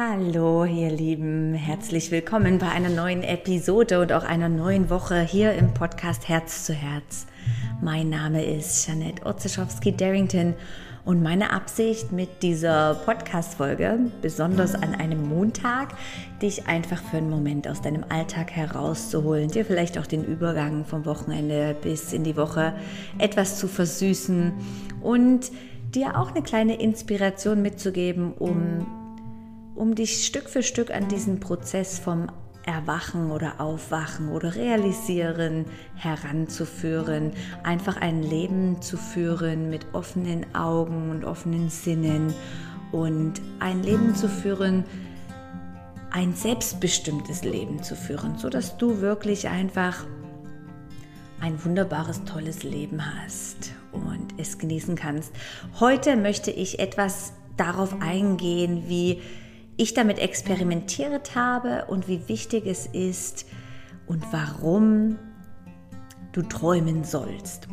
Hallo, ihr Lieben, herzlich willkommen bei einer neuen Episode und auch einer neuen Woche hier im Podcast Herz zu Herz. Mein Name ist Janette Otzeschowski-Darrington und meine Absicht mit dieser Podcast-Folge, besonders an einem Montag, dich einfach für einen Moment aus deinem Alltag herauszuholen, dir vielleicht auch den Übergang vom Wochenende bis in die Woche etwas zu versüßen und dir auch eine kleine Inspiration mitzugeben, um, um dich Stück für Stück an diesen Prozess vom Erwachen oder Aufwachen oder Realisieren heranzuführen, einfach ein Leben zu führen mit offenen Augen und offenen Sinnen und ein Leben zu führen, ein selbstbestimmtes Leben zu führen, so dass du wirklich einfach ein wunderbares, tolles Leben hast und es genießen kannst. Heute möchte ich etwas darauf eingehen, wie ich damit experimentiert habe und wie wichtig es ist und warum du träumen sollst.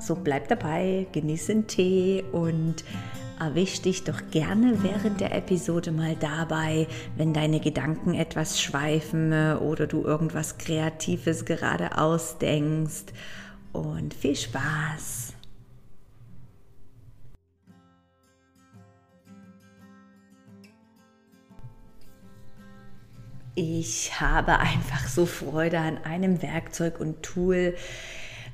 So bleib dabei, genieße einen Tee und erwisch dich doch gerne während der Episode mal dabei, wenn deine Gedanken etwas schweifen oder du irgendwas Kreatives gerade ausdenkst. Und viel Spaß! Ich habe einfach so Freude an einem Werkzeug und Tool,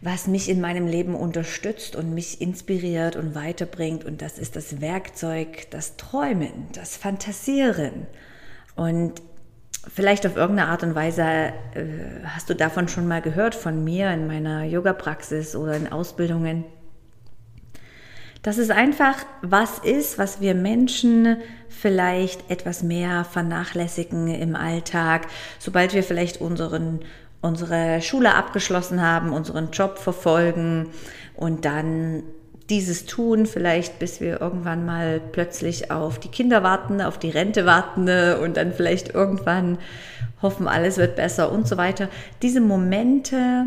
was mich in meinem Leben unterstützt und mich inspiriert und weiterbringt. Und das ist das Werkzeug, das Träumen, das Fantasieren. Und vielleicht auf irgendeine Art und Weise äh, hast du davon schon mal gehört von mir in meiner Yoga-Praxis oder in Ausbildungen dass es einfach was ist, was wir Menschen vielleicht etwas mehr vernachlässigen im Alltag, sobald wir vielleicht unseren, unsere Schule abgeschlossen haben, unseren Job verfolgen und dann dieses tun, vielleicht bis wir irgendwann mal plötzlich auf die Kinder warten, auf die Rente warten und dann vielleicht irgendwann hoffen, alles wird besser und so weiter. Diese Momente,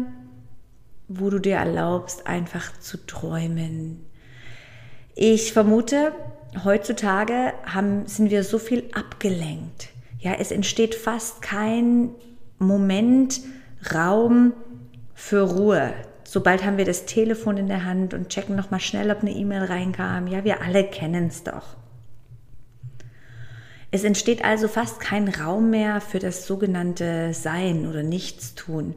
wo du dir erlaubst, einfach zu träumen, ich vermute, heutzutage haben, sind wir so viel abgelenkt. Ja, es entsteht fast kein Moment, Raum für Ruhe. Sobald haben wir das Telefon in der Hand und checken nochmal schnell, ob eine E-Mail reinkam. Ja, wir alle kennen es doch. Es entsteht also fast kein Raum mehr für das sogenannte Sein oder Nichtstun.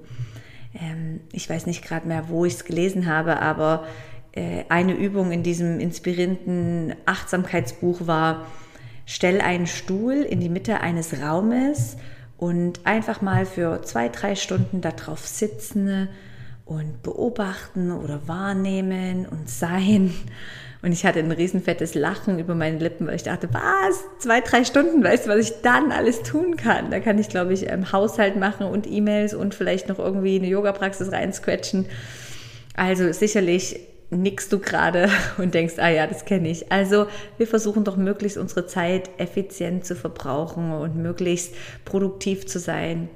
Ähm, ich weiß nicht gerade mehr, wo ich es gelesen habe, aber eine Übung in diesem inspirierenden Achtsamkeitsbuch war, stell einen Stuhl in die Mitte eines Raumes und einfach mal für zwei, drei Stunden darauf sitzen und beobachten oder wahrnehmen und sein. Und ich hatte ein riesenfettes Lachen über meine Lippen, weil ich dachte, was? Zwei, drei Stunden, weißt du, was ich dann alles tun kann? Da kann ich, glaube ich, im Haushalt machen und E-Mails und vielleicht noch irgendwie eine Yoga-Praxis reinsquetschen. Also sicherlich nickst du gerade und denkst, ah ja, das kenne ich. Also wir versuchen doch möglichst unsere Zeit effizient zu verbrauchen und möglichst produktiv zu sein.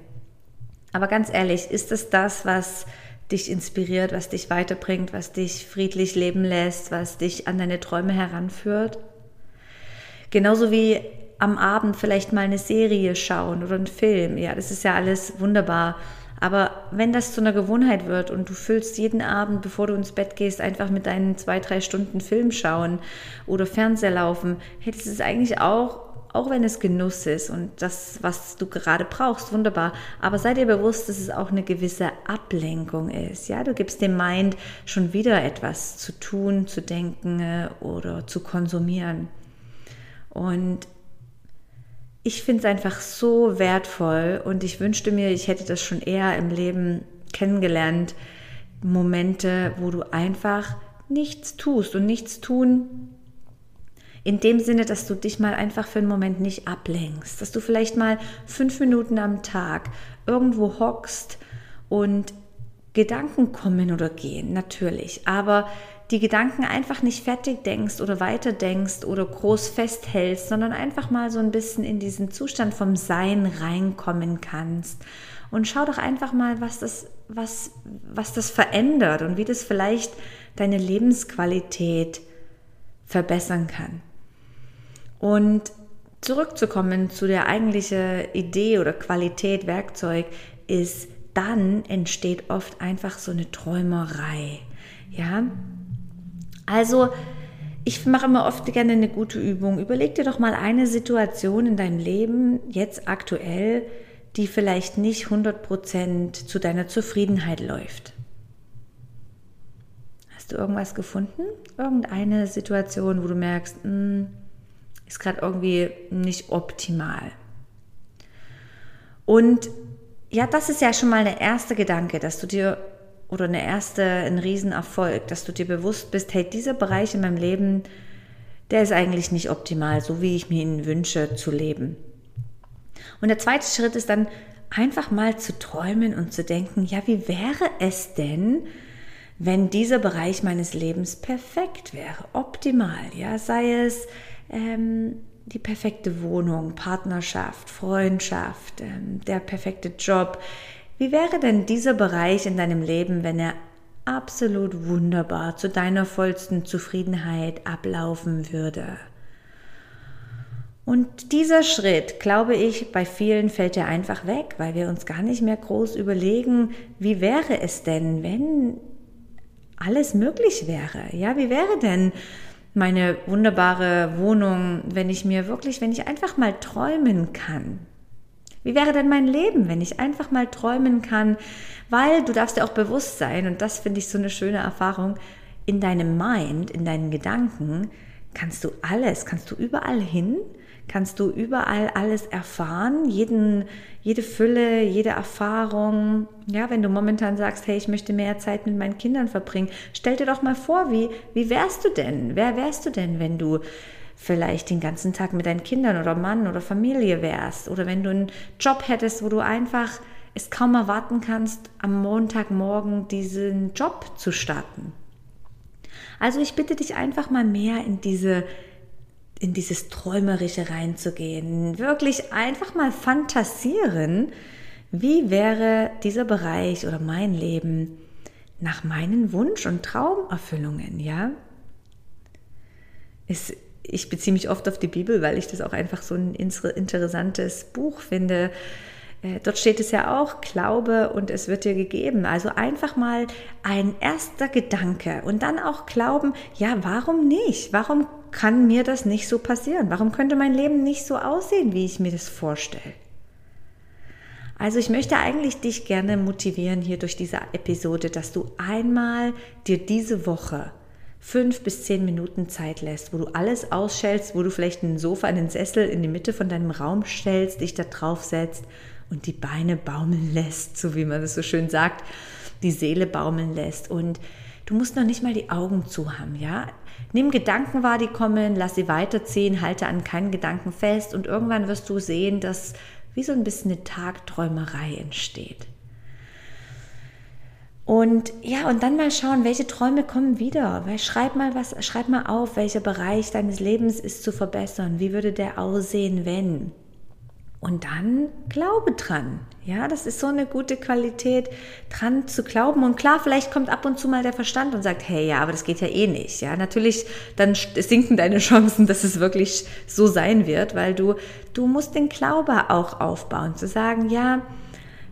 Aber ganz ehrlich, ist es das, was dich inspiriert, was dich weiterbringt, was dich friedlich leben lässt, was dich an deine Träume heranführt? Genauso wie am Abend vielleicht mal eine Serie schauen oder einen Film. Ja, das ist ja alles wunderbar. Aber wenn das zu einer Gewohnheit wird und du füllst jeden Abend, bevor du ins Bett gehst, einfach mit deinen zwei, drei Stunden Film schauen oder Fernseher laufen, hättest du es eigentlich auch, auch wenn es Genuss ist und das, was du gerade brauchst, wunderbar. Aber sei dir bewusst, dass es auch eine gewisse Ablenkung ist. Ja, du gibst dem Mind schon wieder etwas zu tun, zu denken äh, oder zu konsumieren. Und ich finde es einfach so wertvoll und ich wünschte mir, ich hätte das schon eher im Leben kennengelernt. Momente, wo du einfach nichts tust und nichts tun. In dem Sinne, dass du dich mal einfach für einen Moment nicht ablenkst, dass du vielleicht mal fünf Minuten am Tag irgendwo hockst und Gedanken kommen oder gehen, natürlich, aber die Gedanken einfach nicht fertig denkst oder weiter denkst oder groß festhältst, sondern einfach mal so ein bisschen in diesen Zustand vom Sein reinkommen kannst. Und schau doch einfach mal, was das, was, was das verändert und wie das vielleicht deine Lebensqualität verbessern kann. Und zurückzukommen zu der eigentlichen Idee oder Qualität, Werkzeug, ist, dann entsteht oft einfach so eine Träumerei. Ja, also ich mache immer oft gerne eine gute Übung. Überleg dir doch mal eine Situation in deinem Leben, jetzt aktuell, die vielleicht nicht 100% zu deiner Zufriedenheit läuft. Hast du irgendwas gefunden? Irgendeine Situation, wo du merkst, mh, hm, ist gerade irgendwie nicht optimal. Und ja, das ist ja schon mal der erste Gedanke, dass du dir oder eine erste, ein Riesenerfolg, dass du dir bewusst bist, hey, dieser Bereich in meinem Leben, der ist eigentlich nicht optimal, so wie ich mir ihn wünsche zu leben. Und der zweite Schritt ist dann einfach mal zu träumen und zu denken, ja, wie wäre es denn, wenn dieser Bereich meines Lebens perfekt wäre, optimal, ja, sei es ähm, die perfekte Wohnung, Partnerschaft, Freundschaft, ähm, der perfekte Job, wie wäre denn dieser Bereich in deinem Leben, wenn er absolut wunderbar zu deiner vollsten Zufriedenheit ablaufen würde? Und dieser Schritt, glaube ich, bei vielen fällt er einfach weg, weil wir uns gar nicht mehr groß überlegen, wie wäre es denn, wenn alles möglich wäre? Ja, wie wäre denn meine wunderbare Wohnung, wenn ich mir wirklich, wenn ich einfach mal träumen kann? Wie wäre denn mein Leben, wenn ich einfach mal träumen kann? Weil du darfst dir auch bewusst sein, und das finde ich so eine schöne Erfahrung, in deinem Mind, in deinen Gedanken kannst du alles, kannst du überall hin, kannst du überall alles erfahren, jeden, jede Fülle, jede Erfahrung. Ja, wenn du momentan sagst, hey, ich möchte mehr Zeit mit meinen Kindern verbringen, stell dir doch mal vor, wie, wie wärst du denn? Wer wärst du denn, wenn du vielleicht den ganzen Tag mit deinen Kindern oder Mann oder Familie wärst oder wenn du einen Job hättest, wo du einfach es kaum erwarten kannst, am Montagmorgen diesen Job zu starten. Also ich bitte dich einfach mal mehr in diese in dieses Träumerische reinzugehen, wirklich einfach mal fantasieren, wie wäre dieser Bereich oder mein Leben nach meinen Wunsch- und Traumerfüllungen, ja? Es ich beziehe mich oft auf die Bibel, weil ich das auch einfach so ein interessantes Buch finde. Äh, dort steht es ja auch, Glaube und es wird dir gegeben. Also einfach mal ein erster Gedanke und dann auch glauben, ja, warum nicht? Warum kann mir das nicht so passieren? Warum könnte mein Leben nicht so aussehen, wie ich mir das vorstelle? Also ich möchte eigentlich dich gerne motivieren hier durch diese Episode, dass du einmal dir diese Woche fünf bis zehn Minuten Zeit lässt, wo du alles ausschältst, wo du vielleicht ein Sofa, einen Sessel in die Mitte von deinem Raum stellst, dich da drauf setzt und die Beine baumeln lässt, so wie man das so schön sagt, die Seele baumeln lässt und du musst noch nicht mal die Augen zu haben, ja? Nimm Gedanken wahr, die kommen, lass sie weiterziehen, halte an keinen Gedanken fest und irgendwann wirst du sehen, dass wie so ein bisschen eine Tagträumerei entsteht. Und ja, und dann mal schauen, welche Träume kommen wieder. Weil schreib mal was, schreib mal auf, welcher Bereich deines Lebens ist zu verbessern. Wie würde der aussehen, wenn? Und dann glaube dran. Ja, das ist so eine gute Qualität, dran zu glauben. Und klar, vielleicht kommt ab und zu mal der Verstand und sagt, hey, ja, aber das geht ja eh nicht. Ja, natürlich, dann sinken deine Chancen, dass es wirklich so sein wird, weil du, du musst den Glaube auch aufbauen, zu sagen, ja,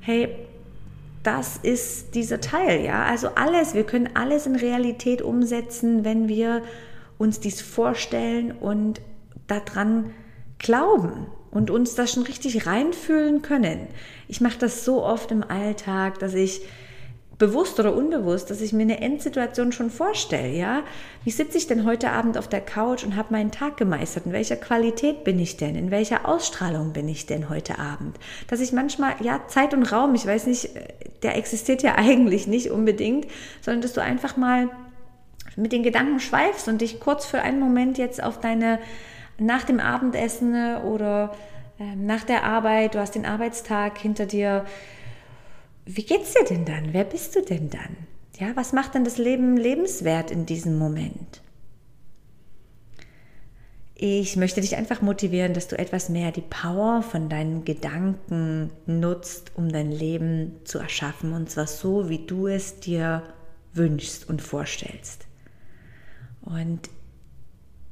hey, das ist dieser Teil, ja. Also alles, wir können alles in Realität umsetzen, wenn wir uns dies vorstellen und daran glauben und uns das schon richtig reinfühlen können. Ich mache das so oft im Alltag, dass ich bewusst oder unbewusst, dass ich mir eine Endsituation schon vorstelle, ja? Wie sitze ich denn heute Abend auf der Couch und habe meinen Tag gemeistert? In welcher Qualität bin ich denn? In welcher Ausstrahlung bin ich denn heute Abend? Dass ich manchmal, ja, Zeit und Raum, ich weiß nicht, der existiert ja eigentlich nicht unbedingt, sondern dass du einfach mal mit den Gedanken schweifst und dich kurz für einen Moment jetzt auf deine, nach dem Abendessen oder äh, nach der Arbeit, du hast den Arbeitstag hinter dir, wie geht's dir denn dann? Wer bist du denn dann? Ja, was macht denn das Leben lebenswert in diesem Moment? Ich möchte dich einfach motivieren, dass du etwas mehr die Power von deinen Gedanken nutzt, um dein Leben zu erschaffen. Und zwar so, wie du es dir wünschst und vorstellst. Und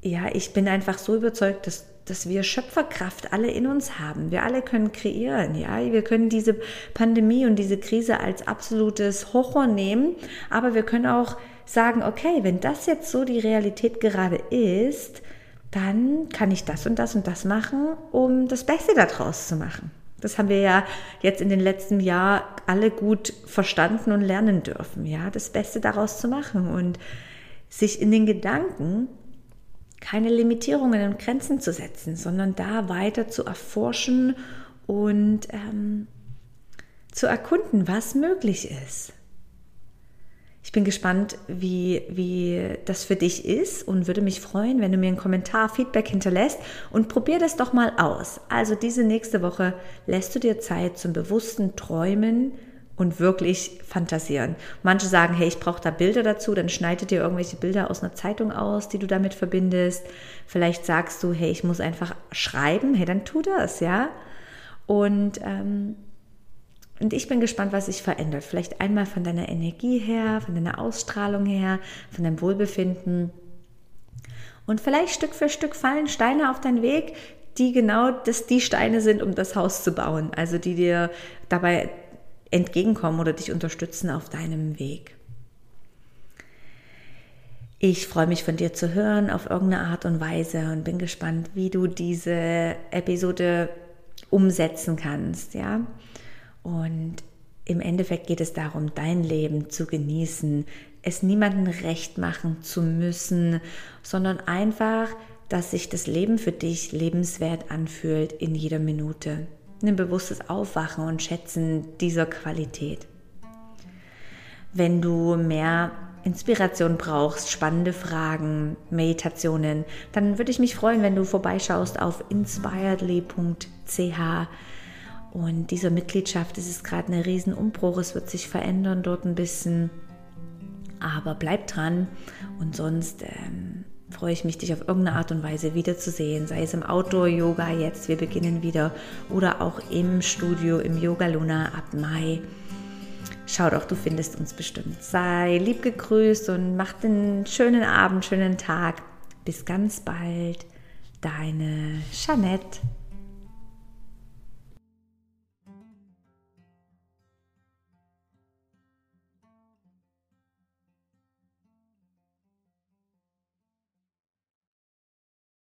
ja, ich bin einfach so überzeugt, dass dass wir Schöpferkraft alle in uns haben. Wir alle können kreieren, ja. Wir können diese Pandemie und diese Krise als absolutes Horror nehmen, aber wir können auch sagen, okay, wenn das jetzt so die Realität gerade ist, dann kann ich das und das und das machen, um das Beste daraus zu machen. Das haben wir ja jetzt in den letzten Jahren alle gut verstanden und lernen dürfen, ja, das Beste daraus zu machen und sich in den Gedanken keine Limitierungen und Grenzen zu setzen, sondern da weiter zu erforschen und ähm, zu erkunden, was möglich ist. Ich bin gespannt, wie, wie das für dich ist und würde mich freuen, wenn du mir einen Kommentar, Feedback hinterlässt und probier das doch mal aus. Also diese nächste Woche lässt du dir Zeit zum bewussten Träumen und wirklich fantasieren. Manche sagen, hey, ich brauche da Bilder dazu, dann schneide dir irgendwelche Bilder aus einer Zeitung aus, die du damit verbindest. Vielleicht sagst du, hey, ich muss einfach schreiben, hey, dann tu das, ja. Und ähm, und ich bin gespannt, was sich verändert. Vielleicht einmal von deiner Energie her, von deiner Ausstrahlung her, von deinem Wohlbefinden. Und vielleicht Stück für Stück fallen Steine auf deinen Weg, die genau das, die Steine sind, um das Haus zu bauen. Also die dir dabei entgegenkommen oder dich unterstützen auf deinem Weg. Ich freue mich von dir zu hören auf irgendeine Art und Weise und bin gespannt, wie du diese Episode umsetzen kannst, ja? Und im Endeffekt geht es darum, dein Leben zu genießen, es niemandem recht machen zu müssen, sondern einfach, dass sich das Leben für dich lebenswert anfühlt in jeder Minute. Ein bewusstes Aufwachen und Schätzen dieser Qualität. Wenn du mehr Inspiration brauchst, spannende Fragen, Meditationen, dann würde ich mich freuen, wenn du vorbeischaust auf inspiredly.ch und dieser Mitgliedschaft ist es gerade ein Riesenumbruch. Es wird sich verändern dort ein bisschen. Aber bleib dran und sonst ähm, freue ich mich, dich auf irgendeine Art und Weise wiederzusehen. Sei es im Outdoor-Yoga jetzt, wir beginnen wieder, oder auch im Studio, im Yoga Luna ab Mai. Schau doch, du findest uns bestimmt. Sei lieb gegrüßt und mach den schönen Abend, schönen Tag. Bis ganz bald. Deine Jeanette.